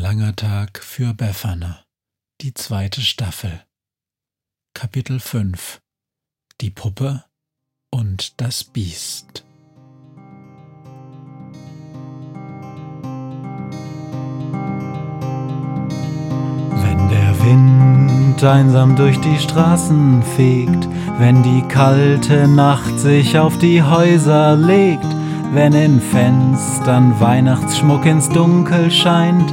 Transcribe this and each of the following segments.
langer Tag für Befana. Die zweite Staffel. Kapitel 5 Die Puppe und das Biest. Wenn der Wind einsam durch die Straßen fegt, wenn die kalte Nacht sich auf die Häuser legt, wenn in Fenstern Weihnachtsschmuck ins Dunkel scheint,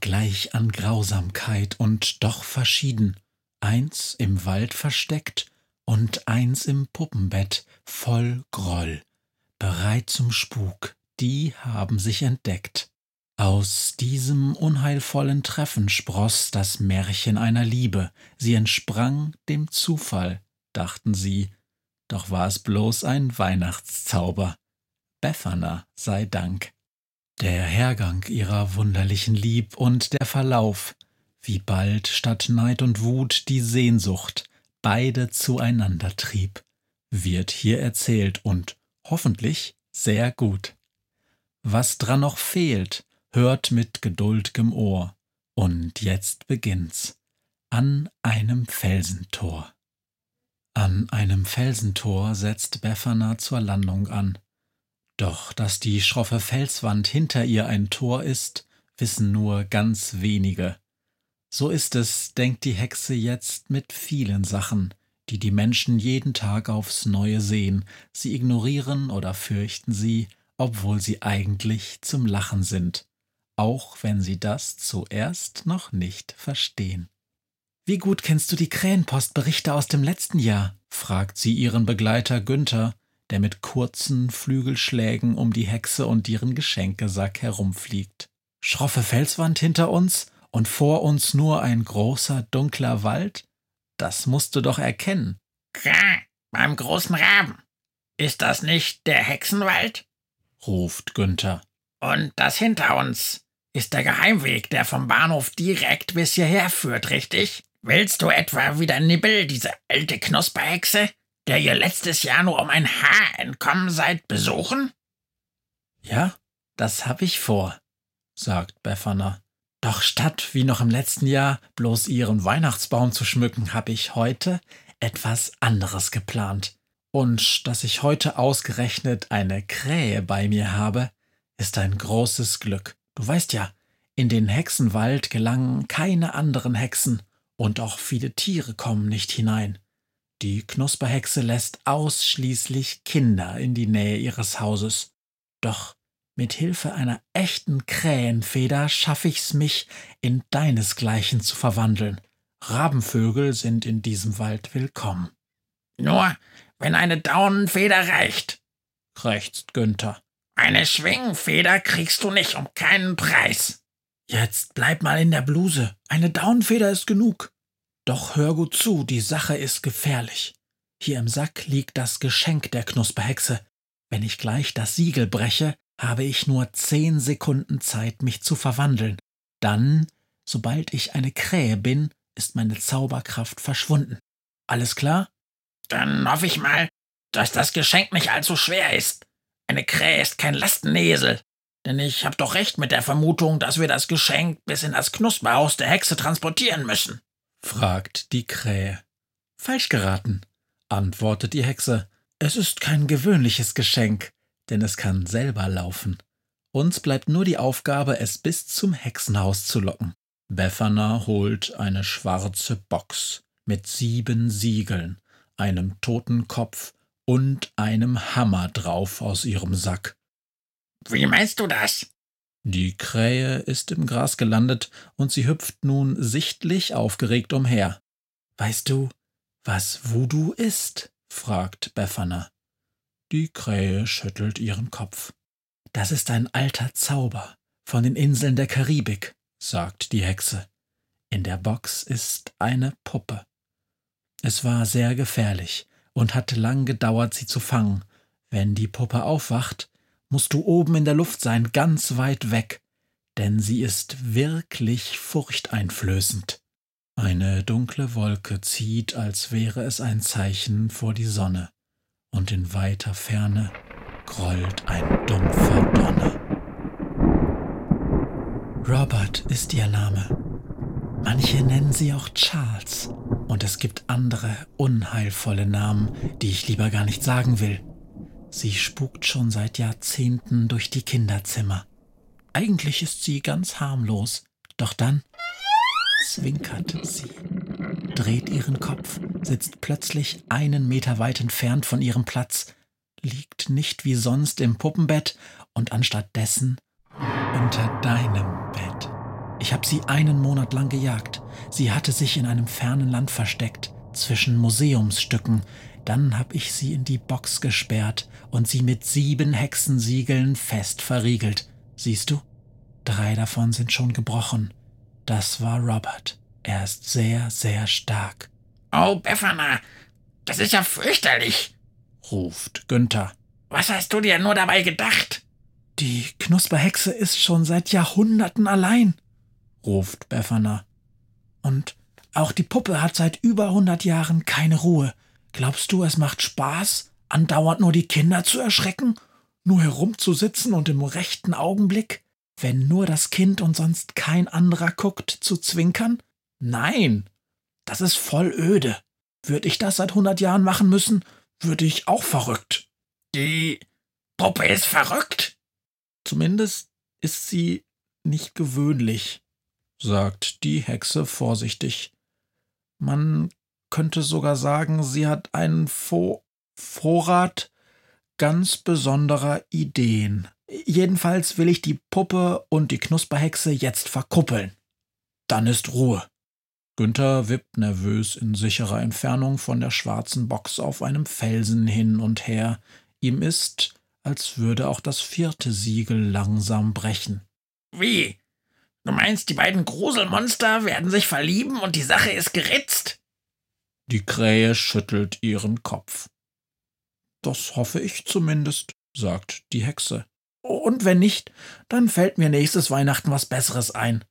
Gleich an Grausamkeit und doch verschieden, eins im Wald versteckt und eins im Puppenbett voll Groll, bereit zum Spuk, die haben sich entdeckt. Aus diesem unheilvollen Treffen spross das Märchen einer Liebe, sie entsprang dem Zufall, dachten sie, doch war es bloß ein Weihnachtszauber. Befana sei Dank der Hergang ihrer wunderlichen Lieb und der Verlauf, wie bald statt Neid und Wut die Sehnsucht beide zueinander trieb, wird hier erzählt und hoffentlich sehr gut. Was dran noch fehlt, hört mit geduld'gem Ohr, und jetzt beginnt's an einem Felsentor. An einem Felsentor setzt Befana zur Landung an. Doch dass die schroffe Felswand hinter ihr ein Tor ist, wissen nur ganz wenige. So ist es, denkt die Hexe jetzt mit vielen Sachen, die die Menschen jeden Tag aufs Neue sehen, sie ignorieren oder fürchten sie, obwohl sie eigentlich zum Lachen sind, auch wenn sie das zuerst noch nicht verstehen. Wie gut kennst du die Krähenpostberichte aus dem letzten Jahr? fragt sie ihren Begleiter Günther, der mit kurzen Flügelschlägen um die Hexe und ihren Geschenkesack herumfliegt. Schroffe Felswand hinter uns und vor uns nur ein großer, dunkler Wald? Das musst du doch erkennen. Kra, beim großen Raben. Ist das nicht der Hexenwald? ruft Günther. Und das hinter uns ist der Geheimweg, der vom Bahnhof direkt bis hierher führt, richtig? Willst du etwa wieder Nibbel, diese alte Knusperhexe? Der ihr letztes Jahr nur um ein Haar entkommen seid, besuchen? Ja, das hab ich vor, sagt Befana. Doch statt wie noch im letzten Jahr bloß ihren Weihnachtsbaum zu schmücken, habe ich heute etwas anderes geplant. Und dass ich heute ausgerechnet eine Krähe bei mir habe, ist ein großes Glück. Du weißt ja, in den Hexenwald gelangen keine anderen Hexen, und auch viele Tiere kommen nicht hinein. Die Knusperhexe lässt ausschließlich Kinder in die Nähe ihres Hauses. Doch mit Hilfe einer echten Krähenfeder schaffe ich's mich, in deinesgleichen zu verwandeln. Rabenvögel sind in diesem Wald willkommen. Nur, wenn eine Daunenfeder reicht, krächzt Günther. Eine Schwingenfeder kriegst du nicht um keinen Preis. Jetzt bleib mal in der Bluse. Eine Daunenfeder ist genug. Doch hör gut zu, die Sache ist gefährlich. Hier im Sack liegt das Geschenk der Knusperhexe. Wenn ich gleich das Siegel breche, habe ich nur zehn Sekunden Zeit, mich zu verwandeln. Dann, sobald ich eine Krähe bin, ist meine Zauberkraft verschwunden. Alles klar? Dann hoffe ich mal, dass das Geschenk nicht allzu schwer ist. Eine Krähe ist kein Lastenesel. Denn ich habe doch recht mit der Vermutung, dass wir das Geschenk bis in das Knusperhaus der Hexe transportieren müssen fragt die Krähe. Falsch geraten, antwortet die Hexe. Es ist kein gewöhnliches Geschenk, denn es kann selber laufen. Uns bleibt nur die Aufgabe, es bis zum Hexenhaus zu locken. Befana holt eine schwarze Box mit sieben Siegeln, einem Totenkopf und einem Hammer drauf aus ihrem Sack. Wie meinst du das? Die Krähe ist im Gras gelandet und sie hüpft nun sichtlich aufgeregt umher. Weißt du, was Voodoo ist? fragt Befana. Die Krähe schüttelt ihren Kopf. Das ist ein alter Zauber von den Inseln der Karibik, sagt die Hexe. In der Box ist eine Puppe. Es war sehr gefährlich und hat lang gedauert, sie zu fangen. Wenn die Puppe aufwacht, musst du oben in der Luft sein, ganz weit weg, denn sie ist wirklich furchteinflößend. Eine dunkle Wolke zieht, als wäre es ein Zeichen vor die Sonne, und in weiter Ferne grollt ein dumpfer Donner. Robert ist ihr Name. Manche nennen sie auch Charles, und es gibt andere unheilvolle Namen, die ich lieber gar nicht sagen will. Sie spukt schon seit Jahrzehnten durch die Kinderzimmer. Eigentlich ist sie ganz harmlos, doch dann zwinkert sie, dreht ihren Kopf, sitzt plötzlich einen Meter weit entfernt von ihrem Platz, liegt nicht wie sonst im Puppenbett und anstattdessen unter deinem Bett. Ich habe sie einen Monat lang gejagt. Sie hatte sich in einem fernen Land versteckt, zwischen Museumsstücken. Dann habe ich sie in die Box gesperrt und sie mit sieben Hexensiegeln fest verriegelt. Siehst du? Drei davon sind schon gebrochen. Das war Robert. Er ist sehr, sehr stark. Oh, Befana, das ist ja fürchterlich, ruft Günther. Was hast du dir nur dabei gedacht? Die Knusperhexe ist schon seit Jahrhunderten allein, ruft Befana. Und auch die Puppe hat seit über hundert Jahren keine Ruhe. Glaubst du, es macht Spaß, andauernd nur die Kinder zu erschrecken? Nur herumzusitzen und im rechten Augenblick? wenn nur das Kind und sonst kein anderer guckt, zu zwinkern? Nein, das ist voll öde. Würde ich das seit hundert Jahren machen müssen, würde ich auch verrückt. Die Puppe ist verrückt? Zumindest ist sie nicht gewöhnlich, sagt die Hexe vorsichtig. Man könnte sogar sagen, sie hat einen Vo Vorrat ganz besonderer Ideen. Jedenfalls will ich die Puppe und die Knusperhexe jetzt verkuppeln. Dann ist Ruhe. Günther wippt nervös in sicherer Entfernung von der schwarzen Box auf einem Felsen hin und her. Ihm ist, als würde auch das vierte Siegel langsam brechen. Wie? Du meinst, die beiden Gruselmonster werden sich verlieben und die Sache ist geritzt? Die Krähe schüttelt ihren Kopf. Das hoffe ich zumindest, sagt die Hexe. Und wenn nicht, dann fällt mir nächstes Weihnachten was Besseres ein.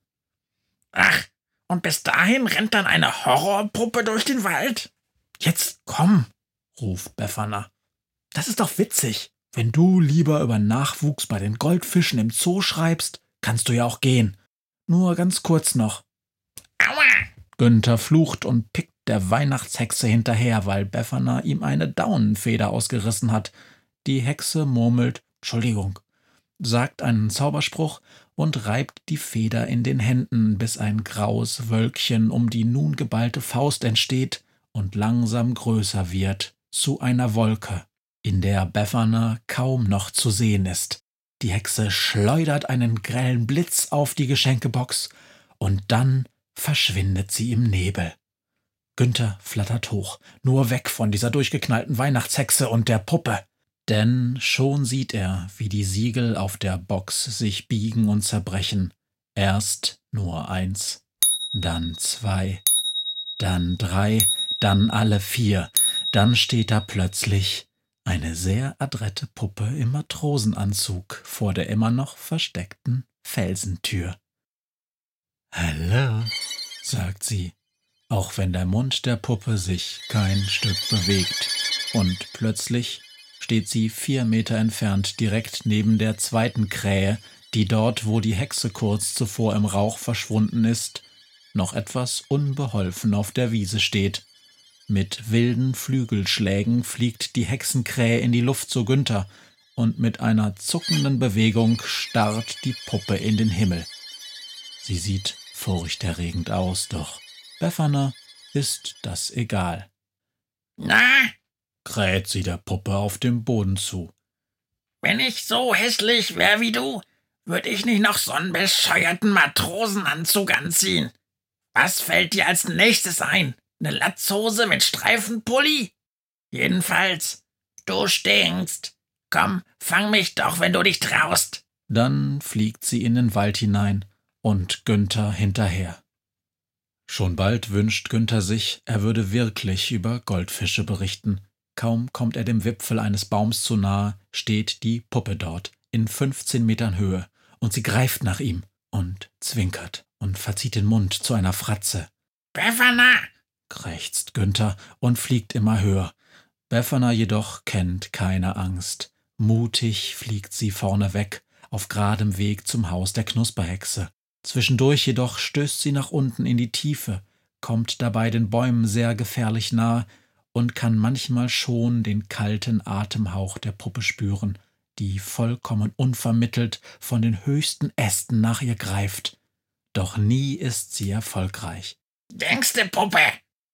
Ach, und bis dahin rennt dann eine Horrorpuppe durch den Wald? Jetzt komm, ruft Befana. Das ist doch witzig. Wenn du lieber über Nachwuchs bei den Goldfischen im Zoo schreibst, kannst du ja auch gehen. Nur ganz kurz noch. Aua! Günther flucht und pickt der Weihnachtshexe hinterher, weil Befana ihm eine Daunenfeder ausgerissen hat. Die Hexe murmelt Entschuldigung sagt einen Zauberspruch und reibt die Feder in den Händen, bis ein graues Wölkchen um die nun geballte Faust entsteht und langsam größer wird zu einer Wolke, in der Befana kaum noch zu sehen ist. Die Hexe schleudert einen grellen Blitz auf die Geschenkebox und dann verschwindet sie im Nebel. Günther flattert hoch, nur weg von dieser durchgeknallten Weihnachtshexe und der Puppe. Denn schon sieht er, wie die Siegel auf der Box sich biegen und zerbrechen. Erst nur eins, dann zwei, dann drei, dann alle vier. Dann steht da plötzlich eine sehr adrette Puppe im Matrosenanzug vor der immer noch versteckten Felsentür. Hallo, sagt sie, auch wenn der Mund der Puppe sich kein Stück bewegt. Und plötzlich steht sie vier Meter entfernt direkt neben der zweiten Krähe, die dort, wo die Hexe kurz zuvor im Rauch verschwunden ist, noch etwas unbeholfen auf der Wiese steht. Mit wilden Flügelschlägen fliegt die Hexenkrähe in die Luft zu Günther. und mit einer zuckenden Bewegung starrt die Puppe in den Himmel. Sie sieht furchterregend aus, doch Befana ist das egal. Na, kräht sie der Puppe auf dem Boden zu. wenn ich so hässlich wär wie du, würde ich nicht noch so einen bescheuerten Matrosenanzug anziehen. Was fällt dir als nächstes ein? Eine Latzhose mit Streifenpulli? Jedenfalls, du stinkst. Komm, fang mich doch, wenn du dich traust. Dann fliegt sie in den Wald hinein und Günther hinterher. Schon bald wünscht Günther sich, er würde wirklich über Goldfische berichten. Kaum kommt er dem Wipfel eines Baums zu nahe, steht die Puppe dort, in 15 Metern Höhe, und sie greift nach ihm und zwinkert und verzieht den Mund zu einer Fratze. Befana! krächzt Günther und fliegt immer höher. Befana jedoch kennt keine Angst. Mutig fliegt sie vorne weg, auf geradem Weg zum Haus der Knusperhexe. Zwischendurch jedoch stößt sie nach unten in die Tiefe, kommt dabei den Bäumen sehr gefährlich nahe und kann manchmal schon den kalten Atemhauch der Puppe spüren, die vollkommen unvermittelt von den höchsten Ästen nach ihr greift. Doch nie ist sie erfolgreich. Denkste Puppe!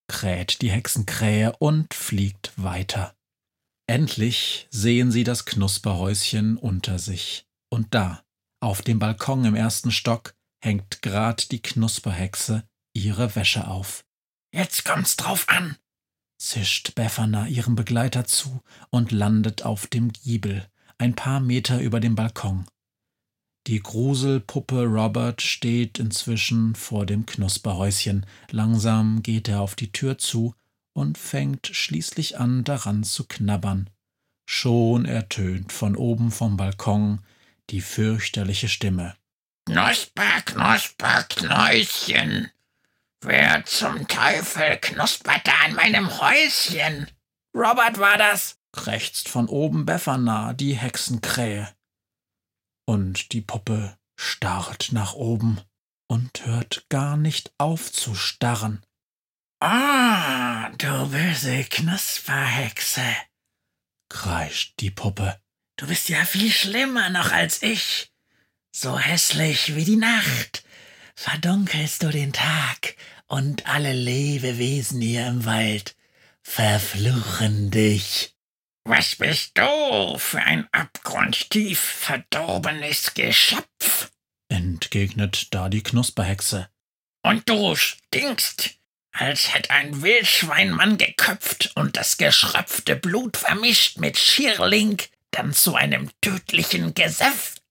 kräht die Hexenkrähe und fliegt weiter. Endlich sehen sie das Knusperhäuschen unter sich. Und da, auf dem Balkon im ersten Stock, hängt grad die Knusperhexe ihre Wäsche auf. Jetzt kommt's drauf an. Zischt Befana ihrem Begleiter zu und landet auf dem Giebel, ein paar Meter über dem Balkon. Die Gruselpuppe Robert steht inzwischen vor dem Knusperhäuschen. Langsam geht er auf die Tür zu und fängt schließlich an, daran zu knabbern. Schon ertönt von oben vom Balkon die fürchterliche Stimme. Knusper, Knusper, Knäuschen. Wer zum Teufel knuspert da an meinem Häuschen? Robert war das. krächzt von oben Befana, die Hexenkrähe. Und die Puppe starrt nach oben und hört gar nicht auf zu starren. Ah, du böse Knusperhexe. kreischt die Puppe. Du bist ja viel schlimmer noch als ich. So hässlich wie die Nacht. Verdunkelst du den Tag und alle Lebewesen hier im Wald verfluchen dich. Was bist du für ein abgrundtief verdorbenes Geschöpf? entgegnet da die Knusperhexe. Und du stinkst, als hätt ein Wildschwein Mann geköpft und das geschröpfte Blut vermischt mit Schierling, dann zu einem tödlichen Gesöff.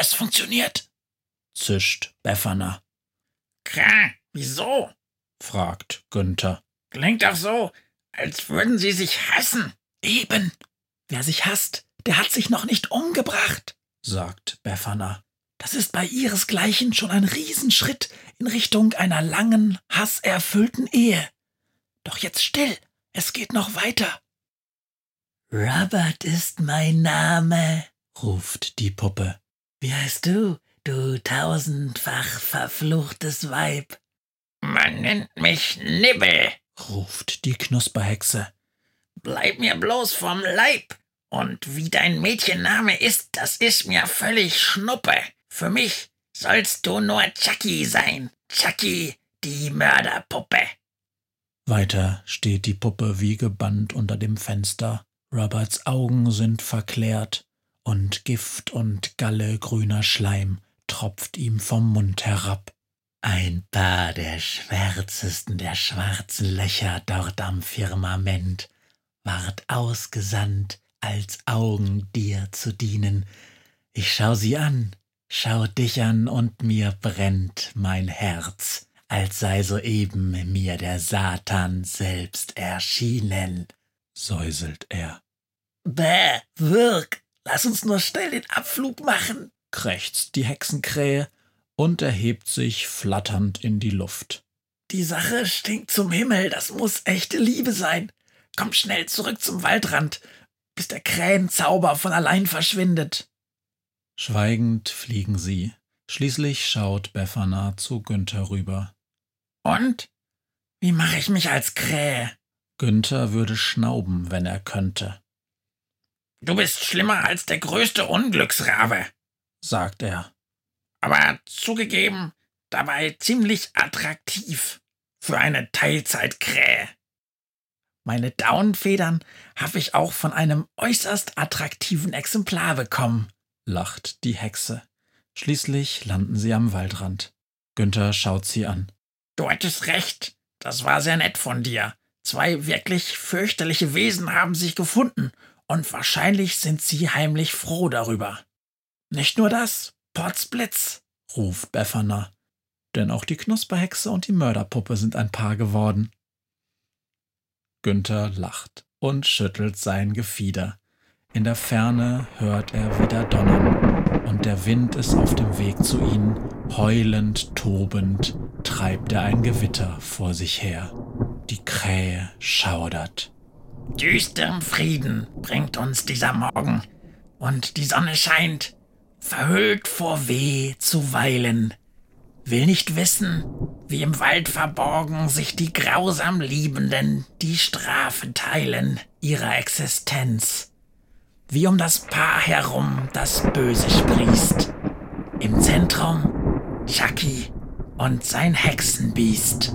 Es funktioniert. zischt Befana, Kra, wieso? fragt Günther. Klingt doch so, als würden sie sich hassen. Eben. Wer sich hasst, der hat sich noch nicht umgebracht, sagt Befana. Das ist bei ihresgleichen schon ein Riesenschritt in Richtung einer langen, hasserfüllten Ehe. Doch jetzt still, es geht noch weiter. Robert ist mein Name, ruft die Puppe. Wie heißt du, du tausendfach verfluchtes Weib? Man nennt mich Nibbel. ruft die Knusperhexe. Bleib mir bloß vom Leib. Und wie dein Mädchenname ist, das ist mir völlig Schnuppe. Für mich sollst du nur Chucky sein. Chucky, die Mörderpuppe. Weiter steht die Puppe wie gebannt unter dem Fenster. Roberts Augen sind verklärt und Gift und Galle grüner Schleim tropft ihm vom Mund herab. Ein paar der schwärzesten der schwarzen Löcher dort am Firmament ward ausgesandt, als Augen dir zu dienen. Ich schau sie an, schau dich an, und mir brennt mein Herz, als sei soeben mir der Satan selbst erschienen. säuselt er. Bäh, wirk, lass uns nur schnell den Abflug machen. krächzt die Hexenkrähe und erhebt sich flatternd in die Luft. Die Sache stinkt zum Himmel, das muss echte Liebe sein. Komm schnell zurück zum Waldrand, bis der Krähenzauber von allein verschwindet. Schweigend fliegen sie. Schließlich schaut Befana zu Günther rüber. Und? Wie mache ich mich als Krähe? Günther würde schnauben, wenn er könnte. Du bist schlimmer als der größte Unglücksrabe, sagt er. Aber zugegeben, dabei ziemlich attraktiv für eine Teilzeitkrähe. Meine Daunenfedern habe ich auch von einem äußerst attraktiven Exemplar bekommen, lacht die Hexe. Schließlich landen sie am Waldrand. Günther schaut sie an. Du hattest recht, das war sehr nett von dir. Zwei wirklich fürchterliche Wesen haben sich gefunden, und wahrscheinlich sind sie heimlich froh darüber. Nicht nur das, Potzblitz, ruft Befana. Denn auch die Knusperhexe und die Mörderpuppe sind ein Paar geworden. Günther lacht und schüttelt sein Gefieder. In der Ferne hört er wieder donnern, und der Wind ist auf dem Weg zu ihnen, heulend, tobend, treibt er ein Gewitter vor sich her. Die Krähe schaudert. Düsterem Frieden bringt uns dieser Morgen, und die Sonne scheint, verhüllt vor Weh zuweilen, will nicht wissen, wie im Wald verborgen sich die grausam Liebenden die Strafe teilen ihrer Existenz wie um das Paar herum das Böse sprießt. Im Zentrum Chucky und sein Hexenbiest.